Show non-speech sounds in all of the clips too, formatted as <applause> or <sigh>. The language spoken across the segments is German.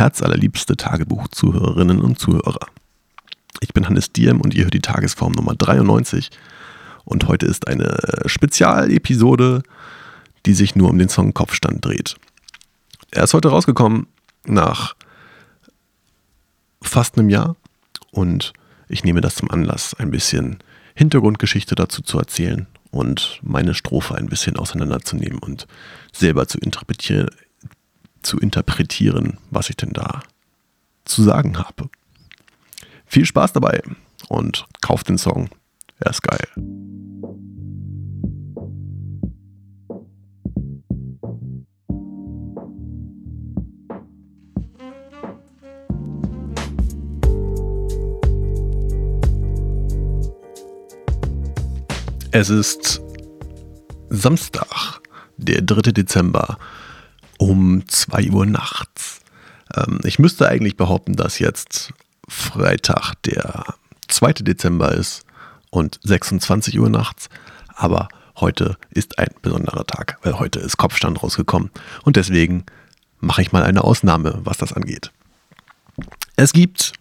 herzallerliebste Tagebuch-Zuhörerinnen und Zuhörer. Ich bin Hannes Diem und ihr hört die Tagesform Nummer 93. Und heute ist eine Spezialepisode, die sich nur um den Song Kopfstand dreht. Er ist heute rausgekommen nach fast einem Jahr und ich nehme das zum Anlass, ein bisschen Hintergrundgeschichte dazu zu erzählen und meine Strophe ein bisschen auseinanderzunehmen und selber zu interpretieren, zu interpretieren, was ich denn da zu sagen habe. Viel Spaß dabei und kauft den Song. Er ist geil. Es ist Samstag, der 3. Dezember um 2 Uhr nachts. Ähm, ich müsste eigentlich behaupten, dass jetzt Freitag, der 2. Dezember ist und 26 Uhr nachts. Aber heute ist ein besonderer Tag, weil heute ist Kopfstand rausgekommen. Und deswegen mache ich mal eine Ausnahme, was das angeht. Es gibt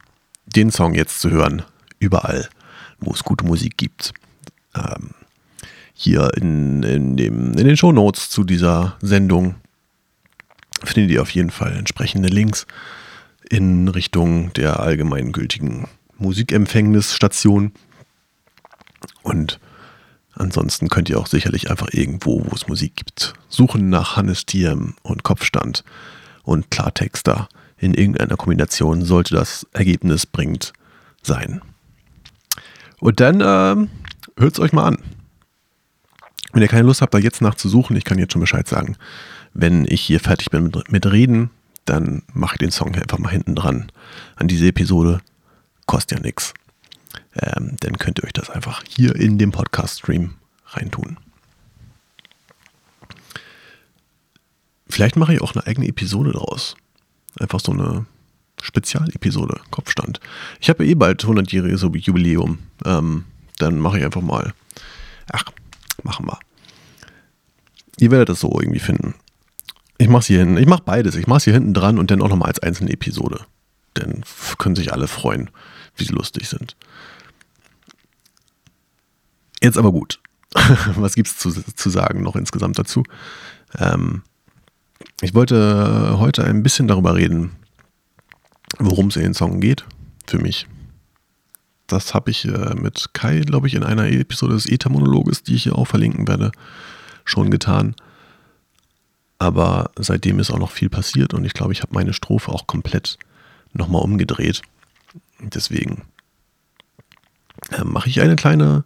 den Song jetzt zu hören, überall, wo es gute Musik gibt. Ähm, hier in, in, dem, in den Show Notes zu dieser Sendung findet ihr auf jeden Fall entsprechende Links in Richtung der allgemeingültigen Musikempfängnisstation. Und ansonsten könnt ihr auch sicherlich einfach irgendwo, wo es Musik gibt, suchen nach Hannes Diem und Kopfstand und Klartexter in irgendeiner Kombination sollte das Ergebnis bringend sein. Und dann äh, hört es euch mal an. Wenn ihr keine Lust habt, da jetzt nachzusuchen, ich kann jetzt schon Bescheid sagen, wenn ich hier fertig bin mit, mit Reden, dann mache ich den Song einfach mal hinten dran an diese Episode. Kostet ja nichts. Ähm, dann könnt ihr euch das einfach hier in dem Podcast-Stream reintun. Vielleicht mache ich auch eine eigene Episode draus. Einfach so eine Spezialepisode, Kopfstand. Ich habe eh bald 100-jähriges Jubiläum. Ähm, dann mache ich einfach mal. Ach, machen wir. Ihr werdet das so irgendwie finden. Ich mache hier hinten, ich mache beides. Ich mache es hier hinten dran und dann auch nochmal als einzelne Episode. Dann können sich alle freuen, wie sie lustig sind. Jetzt aber gut. <laughs> Was gibt es zu, zu sagen noch insgesamt dazu? Ähm, ich wollte heute ein bisschen darüber reden, worum es in den Song geht. Für mich. Das habe ich äh, mit Kai, glaube ich, in einer Episode des Ether-Monologes, die ich hier auch verlinken werde, schon getan. Aber seitdem ist auch noch viel passiert und ich glaube, ich habe meine Strophe auch komplett nochmal umgedreht. Deswegen äh, mache ich eine kleine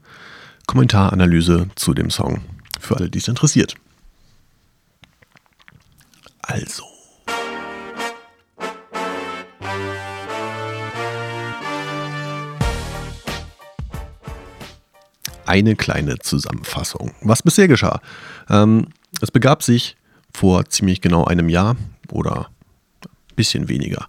Kommentaranalyse zu dem Song für alle, die es interessiert. Also. eine kleine Zusammenfassung. Was bisher geschah? Ähm, es begab sich vor ziemlich genau einem Jahr oder ein bisschen weniger,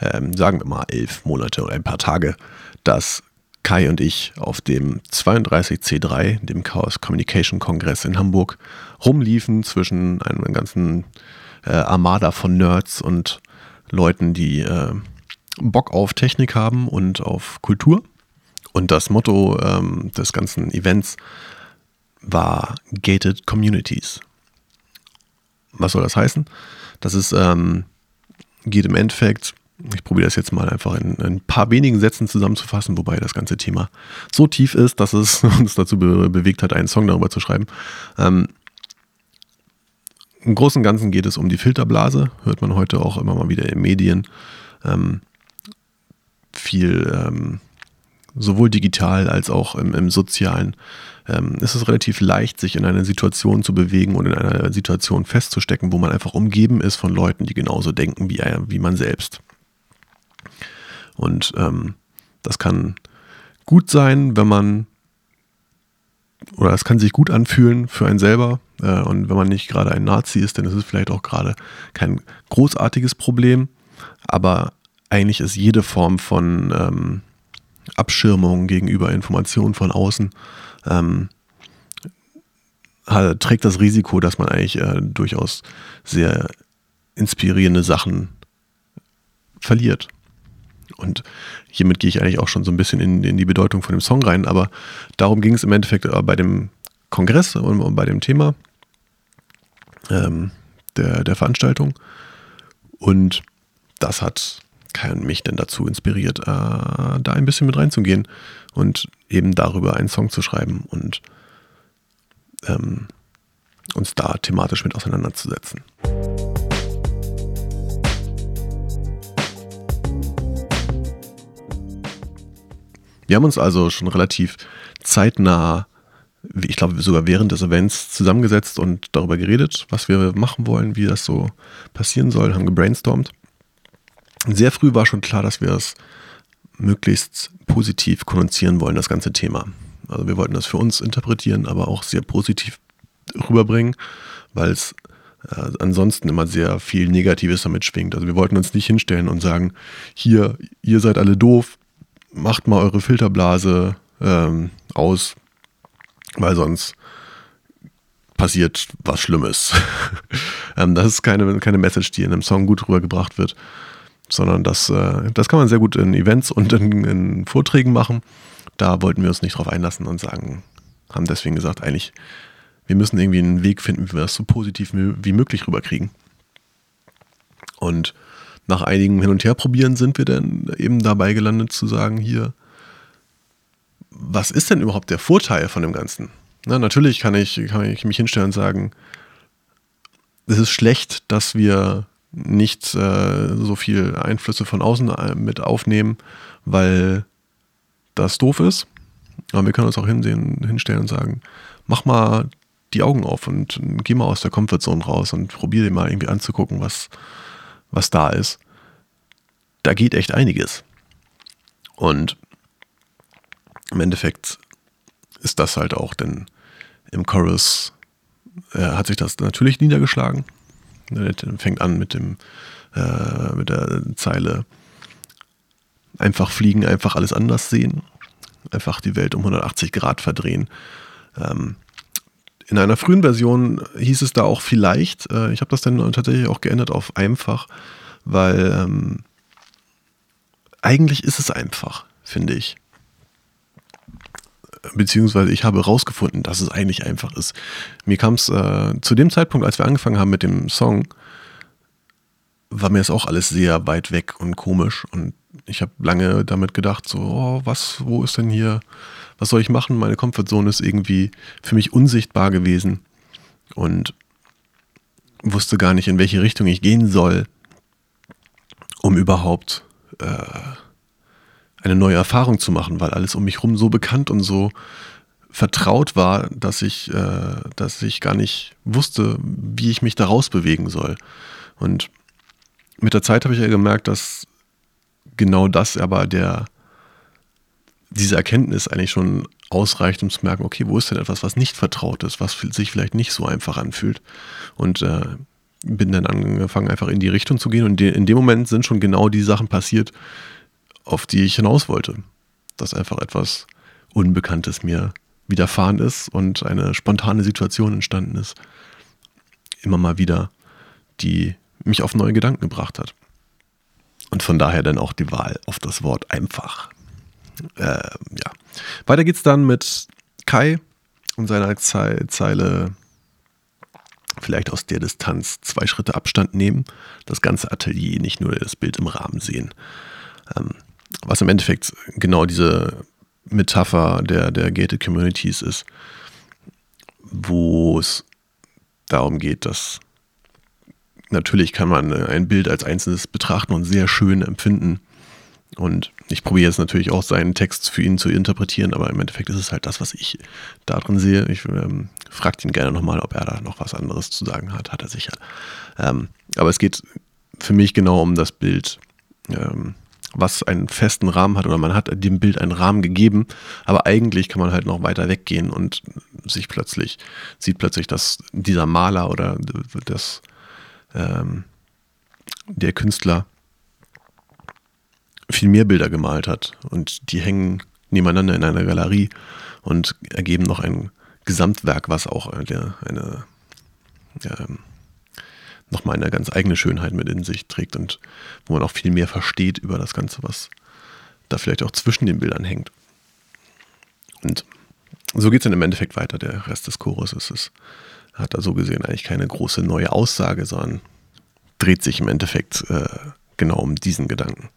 ähm, sagen wir mal elf Monate oder ein paar Tage, dass Kai und ich auf dem 32C3, dem Chaos Communication Kongress in Hamburg, rumliefen zwischen einem ganzen äh, Armada von Nerds und Leuten, die äh, Bock auf Technik haben und auf Kultur. Und das Motto ähm, des ganzen Events war Gated Communities. Was soll das heißen? Das ist, ähm, geht im Endeffekt, ich probiere das jetzt mal einfach in, in, ein paar wenigen Sätzen zusammenzufassen, wobei das ganze Thema so tief ist, dass es <laughs> uns dazu be bewegt hat, einen Song darüber zu schreiben. Ähm, Im Großen und Ganzen geht es um die Filterblase, hört man heute auch immer mal wieder in Medien. Ähm, viel ähm, sowohl digital als auch im, im sozialen, ähm, ist es relativ leicht, sich in einer Situation zu bewegen und in einer Situation festzustecken, wo man einfach umgeben ist von Leuten, die genauso denken wie, wie man selbst. Und ähm, das kann gut sein, wenn man, oder es kann sich gut anfühlen für einen selber. Äh, und wenn man nicht gerade ein Nazi ist, dann ist es vielleicht auch gerade kein großartiges Problem. Aber eigentlich ist jede Form von ähm, Abschirmung gegenüber Informationen von außen ähm, trägt das Risiko, dass man eigentlich äh, durchaus sehr inspirierende Sachen verliert. Und hiermit gehe ich eigentlich auch schon so ein bisschen in, in die Bedeutung von dem Song rein, aber darum ging es im Endeffekt äh, bei dem Kongress und bei dem Thema ähm, der, der Veranstaltung. Und das hat Kai und mich denn dazu inspiriert, äh, da ein bisschen mit reinzugehen und eben darüber einen Song zu schreiben und ähm, uns da thematisch mit auseinanderzusetzen. Wir haben uns also schon relativ zeitnah, ich glaube sogar während des Events, zusammengesetzt und darüber geredet, was wir machen wollen, wie das so passieren soll, haben gebrainstormt. Sehr früh war schon klar, dass wir es möglichst positiv konnotieren wollen, das ganze Thema. Also wir wollten das für uns interpretieren, aber auch sehr positiv rüberbringen, weil es äh, ansonsten immer sehr viel Negatives damit schwingt. Also wir wollten uns nicht hinstellen und sagen, hier, ihr seid alle doof, macht mal eure Filterblase ähm, aus, weil sonst passiert was Schlimmes. <laughs> ähm, das ist keine, keine Message, die in einem Song gut rübergebracht wird, sondern das, äh, das kann man sehr gut in Events und in, in Vorträgen machen. Da wollten wir uns nicht drauf einlassen und sagen, haben deswegen gesagt, eigentlich, wir müssen irgendwie einen Weg finden, wie wir das so positiv wie möglich rüberkriegen. Und nach einigem Hin und Her probieren sind wir dann eben dabei gelandet zu sagen, hier, was ist denn überhaupt der Vorteil von dem Ganzen? Na, natürlich kann ich, kann ich mich hinstellen und sagen, es ist schlecht, dass wir nicht äh, so viel Einflüsse von außen äh, mit aufnehmen, weil das doof ist. Aber wir können uns auch hinsehen, hinstellen und sagen, mach mal die Augen auf und geh mal aus der Comfortzone raus und probier dir mal irgendwie anzugucken, was, was da ist, da geht echt einiges. Und im Endeffekt ist das halt auch, denn im Chorus äh, hat sich das natürlich niedergeschlagen. Fängt an mit dem äh, mit der Zeile einfach fliegen, einfach alles anders sehen, einfach die Welt um 180 Grad verdrehen. Ähm, in einer frühen Version hieß es da auch vielleicht, äh, ich habe das dann tatsächlich auch geändert auf einfach, weil ähm, eigentlich ist es einfach, finde ich. Beziehungsweise ich habe herausgefunden, dass es eigentlich einfach ist. Mir kam es äh, zu dem Zeitpunkt, als wir angefangen haben mit dem Song, war mir das auch alles sehr weit weg und komisch. Und ich habe lange damit gedacht, so, oh, was, wo ist denn hier was soll ich machen? Meine Comfortzone ist irgendwie für mich unsichtbar gewesen und wusste gar nicht, in welche Richtung ich gehen soll, um überhaupt äh, eine neue Erfahrung zu machen, weil alles um mich herum so bekannt und so vertraut war, dass ich, äh, dass ich gar nicht wusste, wie ich mich daraus bewegen soll. Und mit der Zeit habe ich ja gemerkt, dass genau das aber der, diese Erkenntnis eigentlich schon ausreicht, um zu merken, okay, wo ist denn etwas, was nicht vertraut ist, was sich vielleicht nicht so einfach anfühlt. Und äh, bin dann angefangen, einfach in die Richtung zu gehen. Und in dem Moment sind schon genau die Sachen passiert, auf die ich hinaus wollte. Dass einfach etwas Unbekanntes mir widerfahren ist und eine spontane Situation entstanden ist. Immer mal wieder, die mich auf neue Gedanken gebracht hat. Und von daher dann auch die Wahl auf das Wort einfach. Äh, ja. Weiter geht's dann mit Kai und seiner Ze Zeile vielleicht aus der Distanz zwei Schritte Abstand nehmen, das ganze Atelier, nicht nur das Bild im Rahmen sehen. Ähm, was im Endeffekt genau diese Metapher der, der Gated Communities ist, wo es darum geht, dass natürlich kann man ein Bild als einzelnes betrachten und sehr schön empfinden, und ich probiere jetzt natürlich auch seinen Text für ihn zu interpretieren, aber im Endeffekt ist es halt das, was ich da drin sehe. Ich ähm, frage ihn gerne nochmal, ob er da noch was anderes zu sagen hat. Hat er sicher. Ähm, aber es geht für mich genau um das Bild, ähm, was einen festen Rahmen hat oder man hat dem Bild einen Rahmen gegeben, aber eigentlich kann man halt noch weiter weggehen und sich plötzlich, sieht plötzlich, dass dieser Maler oder das, ähm, der Künstler viel mehr Bilder gemalt hat. Und die hängen nebeneinander in einer Galerie und ergeben noch ein Gesamtwerk, was auch eine, eine, nochmal eine ganz eigene Schönheit mit in sich trägt und wo man auch viel mehr versteht über das Ganze, was da vielleicht auch zwischen den Bildern hängt. Und so geht es dann im Endeffekt weiter. Der Rest des Chores ist es, hat da so gesehen eigentlich keine große neue Aussage, sondern dreht sich im Endeffekt äh, genau um diesen Gedanken.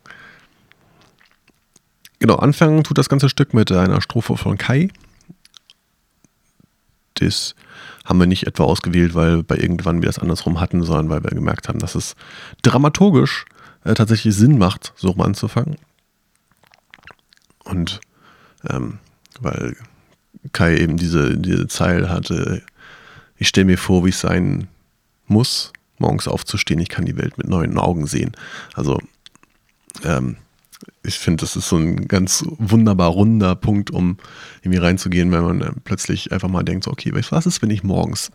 Genau, anfangen tut das ganze Stück mit einer Strophe von Kai. Das haben wir nicht etwa ausgewählt, weil bei irgendwann wir das andersrum hatten, sondern weil wir gemerkt haben, dass es dramaturgisch äh, tatsächlich Sinn macht, so rum anzufangen. Und ähm, weil Kai eben diese, diese Zeile hatte, ich stelle mir vor, wie es sein muss, morgens aufzustehen, ich kann die Welt mit neuen Augen sehen. Also ähm, ich finde, das ist so ein ganz wunderbar runder Punkt, um irgendwie reinzugehen, wenn man plötzlich einfach mal denkt, so, okay, was ist, wenn ich morgens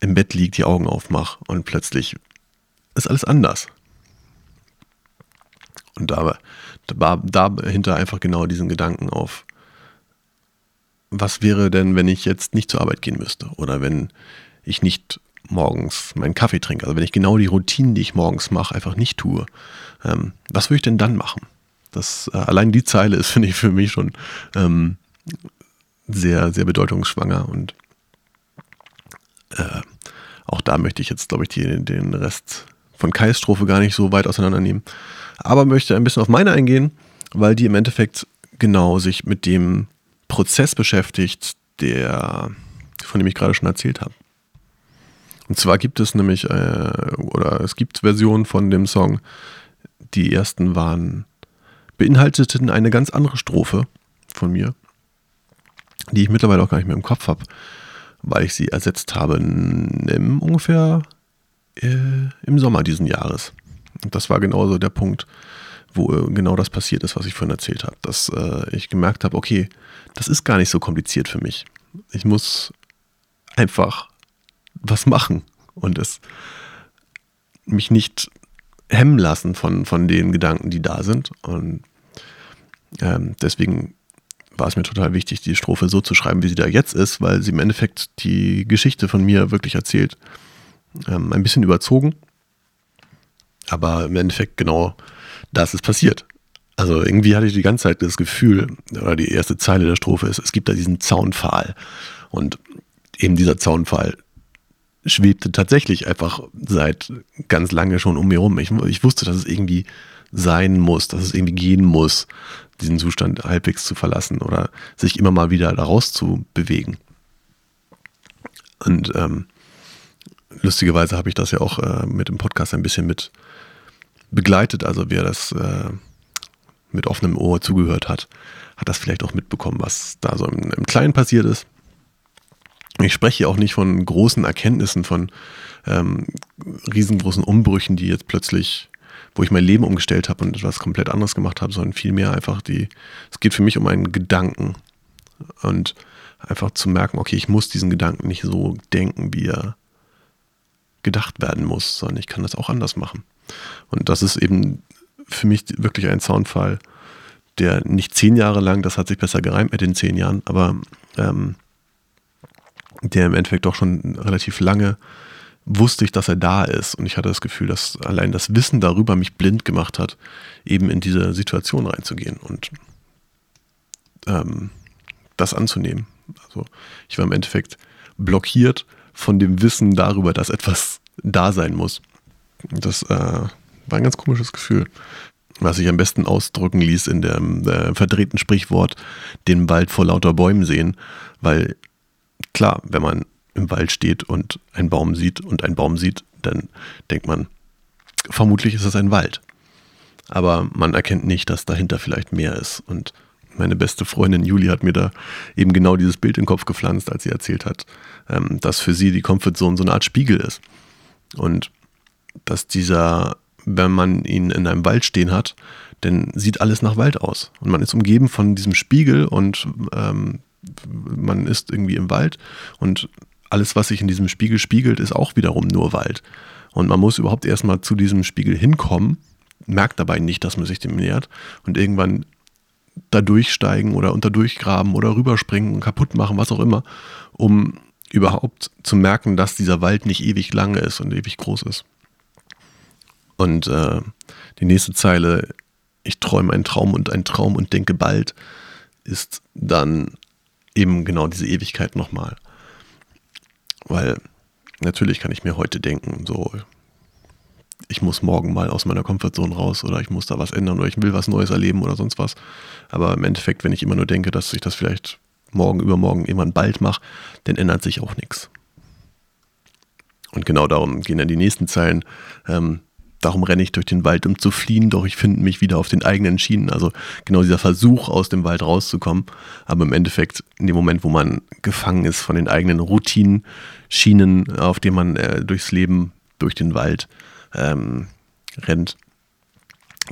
im Bett liege, die Augen aufmache und plötzlich ist alles anders. Und da, da, dahinter einfach genau diesen Gedanken auf, was wäre denn, wenn ich jetzt nicht zur Arbeit gehen müsste oder wenn ich nicht morgens meinen Kaffee trinke, also wenn ich genau die Routinen, die ich morgens mache, einfach nicht tue, ähm, was würde ich denn dann machen? Das, äh, allein die Zeile ist, <laughs> finde ich, für mich schon ähm, sehr, sehr bedeutungsschwanger und äh, auch da möchte ich jetzt, glaube ich, die, den Rest von Kais Strophe gar nicht so weit auseinandernehmen, aber möchte ein bisschen auf meine eingehen, weil die im Endeffekt genau sich mit dem Prozess beschäftigt, der, von dem ich gerade schon erzählt habe. Und zwar gibt es nämlich, äh, oder es gibt Versionen von dem Song, die ersten waren, beinhalteten eine ganz andere Strophe von mir, die ich mittlerweile auch gar nicht mehr im Kopf habe, weil ich sie ersetzt habe im, ungefähr äh, im Sommer diesen Jahres. Und das war genauso der Punkt, wo äh, genau das passiert ist, was ich vorhin erzählt habe. Dass äh, ich gemerkt habe, okay, das ist gar nicht so kompliziert für mich. Ich muss einfach was machen und es mich nicht hemmen lassen von, von den Gedanken, die da sind. Und ähm, deswegen war es mir total wichtig, die Strophe so zu schreiben, wie sie da jetzt ist, weil sie im Endeffekt die Geschichte von mir wirklich erzählt. Ähm, ein bisschen überzogen, aber im Endeffekt genau das ist passiert. Also irgendwie hatte ich die ganze Zeit das Gefühl, oder die erste Zeile der Strophe ist, es gibt da diesen Zaunpfahl. Und eben dieser Zaunpfahl schwebte tatsächlich einfach seit ganz lange schon um mir rum. Ich, ich wusste, dass es irgendwie sein muss, dass es irgendwie gehen muss, diesen Zustand halbwegs zu verlassen oder sich immer mal wieder daraus zu bewegen. Und ähm, lustigerweise habe ich das ja auch äh, mit dem Podcast ein bisschen mit begleitet. Also wer das äh, mit offenem Ohr zugehört hat, hat das vielleicht auch mitbekommen, was da so im, im Kleinen passiert ist. Ich spreche hier auch nicht von großen Erkenntnissen, von ähm, riesengroßen Umbrüchen, die jetzt plötzlich, wo ich mein Leben umgestellt habe und etwas komplett anderes gemacht habe, sondern vielmehr einfach die, es geht für mich um einen Gedanken und einfach zu merken, okay, ich muss diesen Gedanken nicht so denken, wie er gedacht werden muss, sondern ich kann das auch anders machen. Und das ist eben für mich wirklich ein Soundfall, der nicht zehn Jahre lang, das hat sich besser gereimt mit den zehn Jahren, aber ähm, der im Endeffekt doch schon relativ lange wusste ich, dass er da ist. Und ich hatte das Gefühl, dass allein das Wissen darüber mich blind gemacht hat, eben in diese Situation reinzugehen und ähm, das anzunehmen. Also ich war im Endeffekt blockiert von dem Wissen darüber, dass etwas da sein muss. Das äh, war ein ganz komisches Gefühl, was sich am besten ausdrücken ließ in dem äh, verdrehten Sprichwort, den Wald vor lauter Bäumen sehen, weil klar, wenn man im Wald steht und einen Baum sieht und einen Baum sieht, dann denkt man, vermutlich ist es ein Wald. Aber man erkennt nicht, dass dahinter vielleicht mehr ist. Und meine beste Freundin Julie hat mir da eben genau dieses Bild in den Kopf gepflanzt, als sie erzählt hat, ähm, dass für sie die Comfortzone so eine Art Spiegel ist. Und dass dieser, wenn man ihn in einem Wald stehen hat, dann sieht alles nach Wald aus. Und man ist umgeben von diesem Spiegel und ähm, man ist irgendwie im Wald und alles, was sich in diesem Spiegel spiegelt, ist auch wiederum nur Wald. Und man muss überhaupt erstmal zu diesem Spiegel hinkommen, merkt dabei nicht, dass man sich dem nähert und irgendwann da durchsteigen oder unter durchgraben oder rüberspringen, kaputt machen, was auch immer, um überhaupt zu merken, dass dieser Wald nicht ewig lange ist und ewig groß ist. Und äh, die nächste Zeile, ich träume einen Traum und einen Traum und denke bald, ist dann eben genau diese Ewigkeit nochmal. Weil natürlich kann ich mir heute denken, so, ich muss morgen mal aus meiner Komfortzone raus oder ich muss da was ändern oder ich will was Neues erleben oder sonst was. Aber im Endeffekt, wenn ich immer nur denke, dass ich das vielleicht morgen, übermorgen, irgendwann bald mache, dann ändert sich auch nichts. Und genau darum gehen dann die nächsten Zeilen. Ähm, darum renne ich durch den Wald, um zu fliehen, doch ich finde mich wieder auf den eigenen Schienen. Also genau dieser Versuch, aus dem Wald rauszukommen. Aber im Endeffekt, in dem Moment, wo man gefangen ist von den eigenen Routinen, Schienen, auf denen man äh, durchs Leben, durch den Wald ähm, rennt,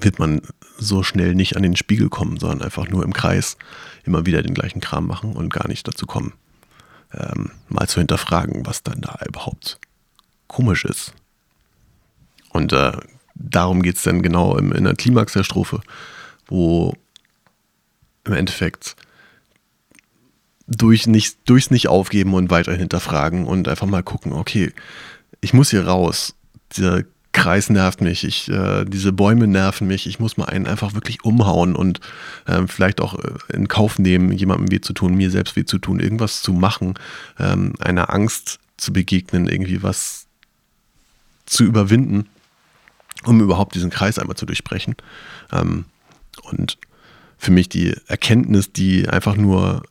wird man so schnell nicht an den Spiegel kommen, sondern einfach nur im Kreis immer wieder den gleichen Kram machen und gar nicht dazu kommen, ähm, mal zu hinterfragen, was dann da überhaupt komisch ist. Und äh, darum geht es dann genau im, in der Klimax der Strophe, wo im Endeffekt durch nicht, durchs nicht aufgeben und weiter hinterfragen und einfach mal gucken, okay, ich muss hier raus. Dieser Kreis nervt mich, ich, äh, diese Bäume nerven mich, ich muss mal einen einfach wirklich umhauen und äh, vielleicht auch äh, in Kauf nehmen, jemandem weh zu tun, mir selbst weh zu tun, irgendwas zu machen, ähm, einer Angst zu begegnen, irgendwie was zu überwinden um überhaupt diesen Kreis einmal zu durchbrechen. Ähm, und für mich die Erkenntnis, die einfach nur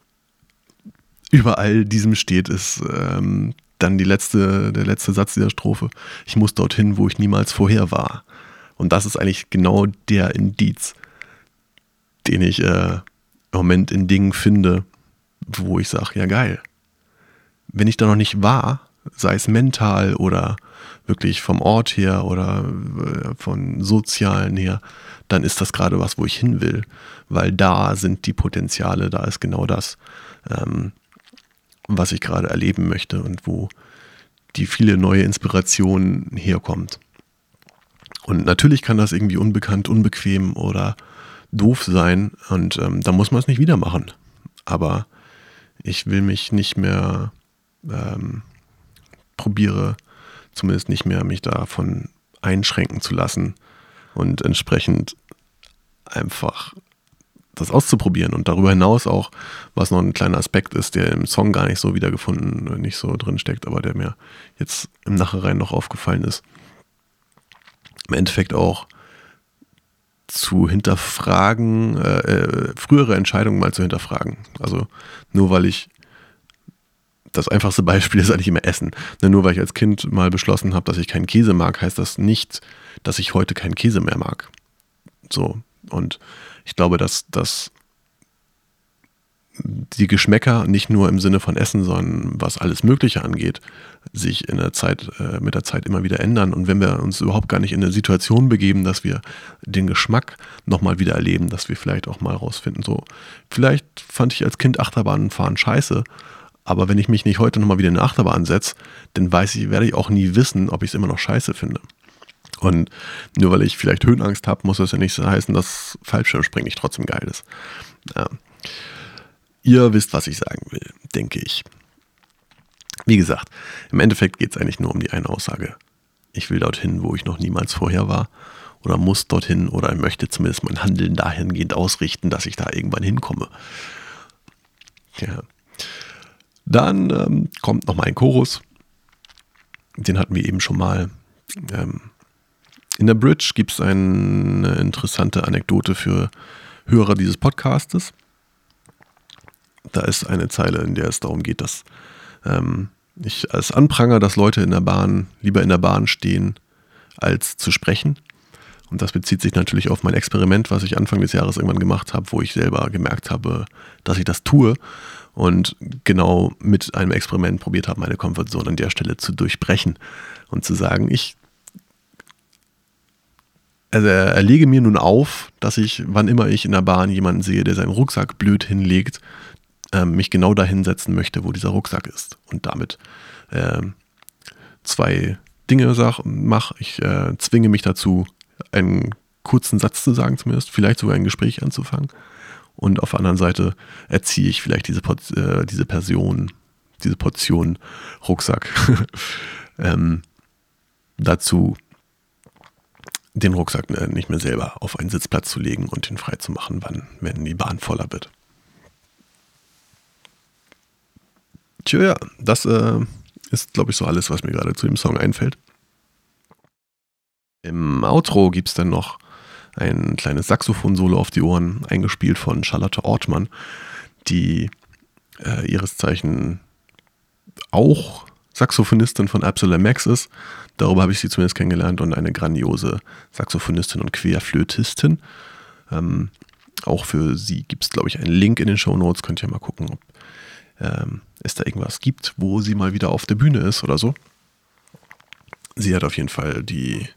über all diesem steht, ist ähm, dann die letzte, der letzte Satz dieser Strophe. Ich muss dorthin, wo ich niemals vorher war. Und das ist eigentlich genau der Indiz, den ich äh, im Moment in Dingen finde, wo ich sage, ja geil. Wenn ich da noch nicht war, sei es mental oder wirklich vom Ort her oder äh, von sozialen her, dann ist das gerade was, wo ich hin will, weil da sind die Potenziale, da ist genau das, ähm, was ich gerade erleben möchte und wo die viele neue Inspiration herkommt. Und natürlich kann das irgendwie unbekannt, unbequem oder doof sein und ähm, da muss man es nicht wieder machen. Aber ich will mich nicht mehr ähm, probiere zumindest nicht mehr mich davon einschränken zu lassen und entsprechend einfach das auszuprobieren und darüber hinaus auch, was noch ein kleiner Aspekt ist, der im Song gar nicht so wiedergefunden, nicht so drin steckt, aber der mir jetzt im Nachhinein noch aufgefallen ist. Im Endeffekt auch zu hinterfragen, äh, äh frühere Entscheidungen mal zu hinterfragen. Also nur weil ich das einfachste Beispiel <laughs> ist eigentlich immer Essen. Ne, nur weil ich als Kind mal beschlossen habe, dass ich keinen Käse mag, heißt das nicht, dass ich heute keinen Käse mehr mag. So. Und ich glaube, dass, dass die Geschmäcker nicht nur im Sinne von Essen, sondern was alles Mögliche angeht, sich in der Zeit, äh, mit der Zeit immer wieder ändern. Und wenn wir uns überhaupt gar nicht in eine Situation begeben, dass wir den Geschmack nochmal wieder erleben, dass wir vielleicht auch mal rausfinden, so, vielleicht fand ich als Kind Achterbahnfahren scheiße, aber wenn ich mich nicht heute nochmal wieder in eine Achterbahn setze, dann weiß ich, werde ich auch nie wissen, ob ich es immer noch scheiße finde. Und nur weil ich vielleicht Höhenangst habe, muss das ja nicht so heißen, dass Fallschirmspringen nicht trotzdem geil ist. Ja. Ihr wisst, was ich sagen will, denke ich. Wie gesagt, im Endeffekt geht es eigentlich nur um die eine Aussage. Ich will dorthin, wo ich noch niemals vorher war. Oder muss dorthin oder möchte zumindest mein Handeln dahingehend ausrichten, dass ich da irgendwann hinkomme. Ja. Dann ähm, kommt nochmal ein Chorus. Den hatten wir eben schon mal. Ähm, in der Bridge gibt es eine interessante Anekdote für Hörer dieses Podcastes. Da ist eine Zeile, in der es darum geht, dass ähm, ich als Anpranger, dass Leute in der Bahn lieber in der Bahn stehen, als zu sprechen. Und das bezieht sich natürlich auf mein Experiment, was ich Anfang des Jahres irgendwann gemacht habe, wo ich selber gemerkt habe, dass ich das tue und genau mit einem Experiment probiert habe, meine Komfortzone an der Stelle zu durchbrechen und zu sagen, ich also erlege mir nun auf, dass ich, wann immer ich in der Bahn jemanden sehe, der seinen Rucksack blöd hinlegt, äh, mich genau dahin setzen möchte, wo dieser Rucksack ist. Und damit äh, zwei Dinge mache. Ich äh, zwinge mich dazu, einen kurzen Satz zu sagen zumindest, vielleicht sogar ein Gespräch anzufangen und auf der anderen Seite erziehe ich vielleicht diese, äh, diese Person diese Portion Rucksack. <laughs> ähm, dazu den Rucksack äh, nicht mehr selber auf einen Sitzplatz zu legen und ihn frei zu machen, wann, wenn die Bahn voller wird. Tja, ja, das äh, ist, glaube ich, so alles, was mir gerade zu dem Song einfällt. Im Outro gibt es dann noch ein kleines Saxophon-Solo auf die Ohren, eingespielt von Charlotte Ortmann, die äh, ihres Zeichen auch Saxophonistin von Absolute Max ist. Darüber habe ich sie zumindest kennengelernt und eine grandiose Saxophonistin und Querflötistin. Ähm, auch für sie gibt es, glaube ich, einen Link in den Show Notes. Könnt ihr mal gucken, ob ähm, es da irgendwas gibt, wo sie mal wieder auf der Bühne ist oder so. Sie hat auf jeden Fall die,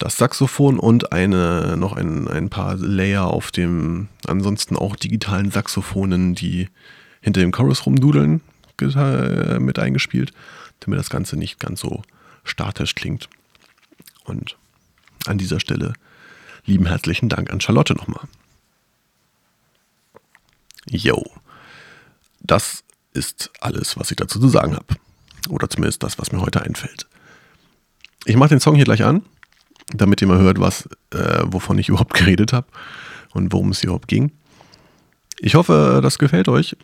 das Saxophon und eine, noch ein, ein paar Layer auf dem ansonsten auch digitalen Saxophonen, die hinter dem Chorus rumdudeln, mit eingespielt, damit das Ganze nicht ganz so statisch klingt. Und an dieser Stelle lieben herzlichen Dank an Charlotte nochmal. Yo, das ist alles, was ich dazu zu sagen habe. Oder zumindest das, was mir heute einfällt. Ich mache den Song hier gleich an, damit ihr mal hört, was, äh, wovon ich <laughs> überhaupt geredet habe und worum es überhaupt ging. Ich hoffe, das gefällt euch.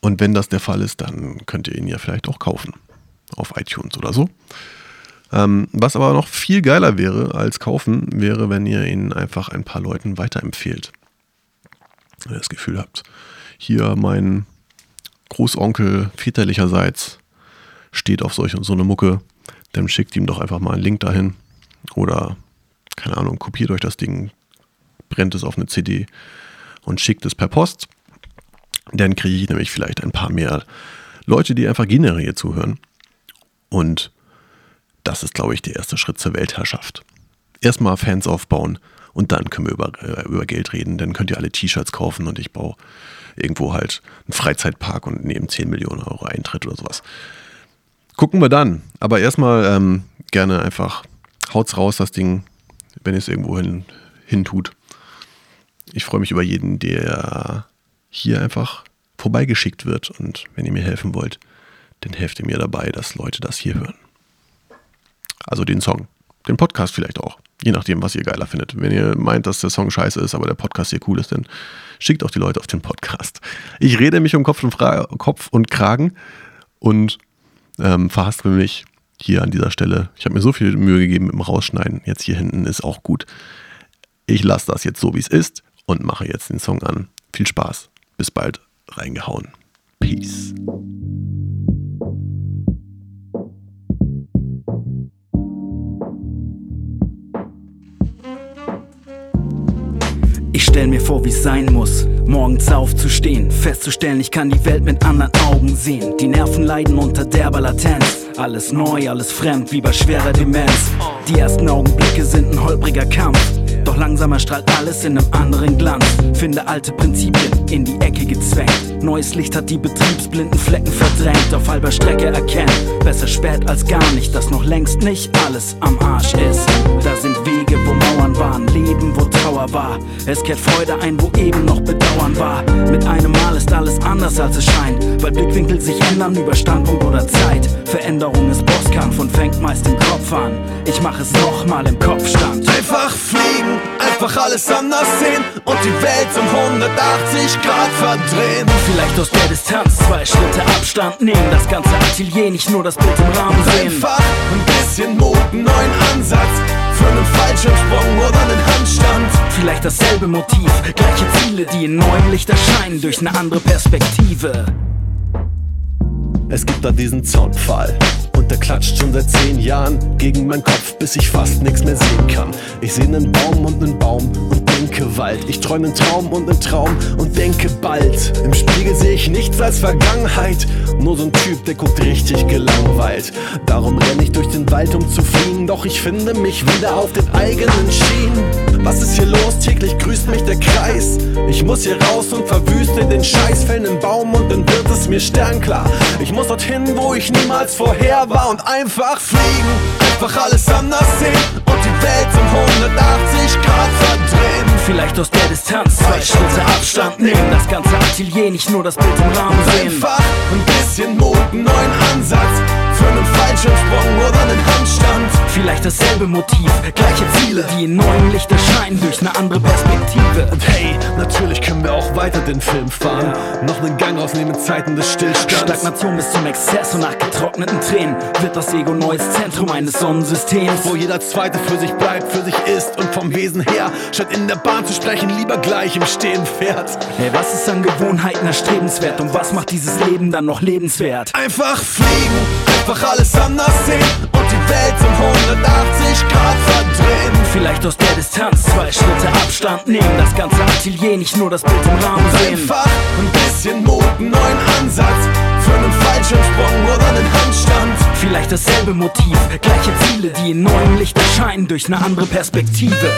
Und wenn das der Fall ist, dann könnt ihr ihn ja vielleicht auch kaufen. Auf iTunes oder so. Ähm, was aber noch viel geiler wäre als kaufen, wäre, wenn ihr ihn einfach ein paar Leuten weiterempfehlt. Wenn ihr das Gefühl habt, hier mein Großonkel väterlicherseits steht auf solch und so eine Mucke, dann schickt ihm doch einfach mal einen Link dahin. Oder, keine Ahnung, kopiert euch das Ding, brennt es auf eine CD und schickt es per Post. Dann kriege ich nämlich vielleicht ein paar mehr Leute, die einfach generell zuhören. Und das ist, glaube ich, der erste Schritt zur Weltherrschaft. Erstmal Fans aufbauen und dann können wir über, äh, über Geld reden. Dann könnt ihr alle T-Shirts kaufen und ich baue irgendwo halt einen Freizeitpark und nehme 10 Millionen Euro Eintritt oder sowas. Gucken wir dann. Aber erstmal ähm, gerne einfach haut's raus, das Ding, wenn es irgendwo hin, hin tut. Ich freue mich über jeden, der hier einfach vorbeigeschickt wird. Und wenn ihr mir helfen wollt, dann helft ihr mir dabei, dass Leute das hier hören. Also den Song. Den Podcast vielleicht auch. Je nachdem, was ihr geiler findet. Wenn ihr meint, dass der Song scheiße ist, aber der Podcast hier cool ist, dann schickt auch die Leute auf den Podcast. Ich rede mich um Kopf und, Fra Kopf und Kragen und ähm, verhaspel mich hier an dieser Stelle. Ich habe mir so viel Mühe gegeben mit dem Rausschneiden. Jetzt hier hinten ist auch gut. Ich lasse das jetzt so, wie es ist und mache jetzt den Song an. Viel Spaß. Bis bald. Reingehauen. Peace. Stell mir vor, wie's sein muss, morgens aufzustehen, festzustellen, ich kann die Welt mit anderen Augen sehen. Die Nerven leiden unter derber Latenz. Alles neu, alles fremd, wie bei schwerer Demenz. Die ersten Augenblicke sind ein holpriger Kampf. Doch langsamer strahlt alles in einem anderen Glanz. Finde alte Prinzipien in die Ecke gezwängt. Neues Licht hat die betriebsblinden Flecken verdrängt. Auf halber Strecke erkennen, besser spät als gar nicht, dass noch längst nicht alles am Arsch ist. Da sind Wege, wo Mauern waren, Leben, wo Trauer war. Es kehrt Freude ein, wo eben noch Bedauern war. Mit einem Mal ist alles anders als es scheint, weil Blickwinkel sich ändern über Standpunkt oder Zeit. Veränderung ist Bosskampf und fängt meist im Kopf an. Ich mach es nochmal im Kopfstand. Einfach fliegen, einfach alles anders sehen und die Welt um 180 Grad verdrehen. Vielleicht aus der Distanz zwei Schritte Abstand nehmen, das ganze Atelier, nicht nur das Bild im Rahmen sehen. Einfach ein bisschen Mut, einen neuen Ansatz für einen Fallschirmsprung oder einen Handstand. Vielleicht dasselbe Motiv, gleiche Ziele, die in neuem Licht erscheinen durch eine andere Perspektive. Es gibt da diesen Zaunpfahl und der klatscht schon seit zehn Jahren gegen meinen Kopf, bis ich fast nichts mehr sehen kann. Ich sehe einen Baum und einen Baum und denke Wald. Ich träume einen Traum und einen Traum und denke bald. Im Spiegel sehe ich nichts als Vergangenheit, nur so ein Typ, der guckt richtig gelangweilt. Darum renne ich durch den Wald, um zu fliehen, doch ich finde mich wieder auf den eigenen Schienen. Was ist hier los? Täglich grüßt mich der Kreis. Ich muss hier raus und verwüste den Scheiß, fällen einen Baum und dann wird es mir sternklar. Ich muss dorthin, wo ich niemals vorher war und einfach fliegen. Einfach alles anders sehen und die Welt um 180 Grad verdrehen. Vielleicht aus der Distanz zwei Schritte Abstand nehmen. Das ganze Atelier, nicht nur das Bild im Rahmen sehen. Einfach ein bisschen Mut, neuen Ansatz für einen Fallschirmsprung oder einen Handstand. Vielleicht dasselbe Motiv, gleiche Ziele, die in neuem Licht erscheinen durch eine andere Perspektive. Und hey, natürlich können wir auch weiter den Film fahren. Noch einen Gang ausnehmen, Zeiten des Stillstands. Stagnation bis zum Exzess und nach getrockneten Tränen wird das Ego neues Zentrum eines Sonnensystems. Wo jeder Zweite für sich bleibt, für sich ist und vom Wesen her, statt in der Bahn zu sprechen, lieber gleich im Stehen fährt. Hey, was ist an Gewohnheiten erstrebenswert und was macht dieses Leben dann noch lebenswert? Einfach fliegen, einfach alles anders sehen und die Welt um 180 Grad verdrehen. Vielleicht aus der Distanz zwei Schritte Abstand nehmen. Das ganze Atelier, nicht nur das Bild im Rahmen sehen. Einfach ein bisschen Mut, einen neuen Ansatz für einen Fallschirmsprung oder einen Handstand. Vielleicht dasselbe Motiv, gleiche Ziele, die in neuem Licht erscheinen durch eine andere Perspektive.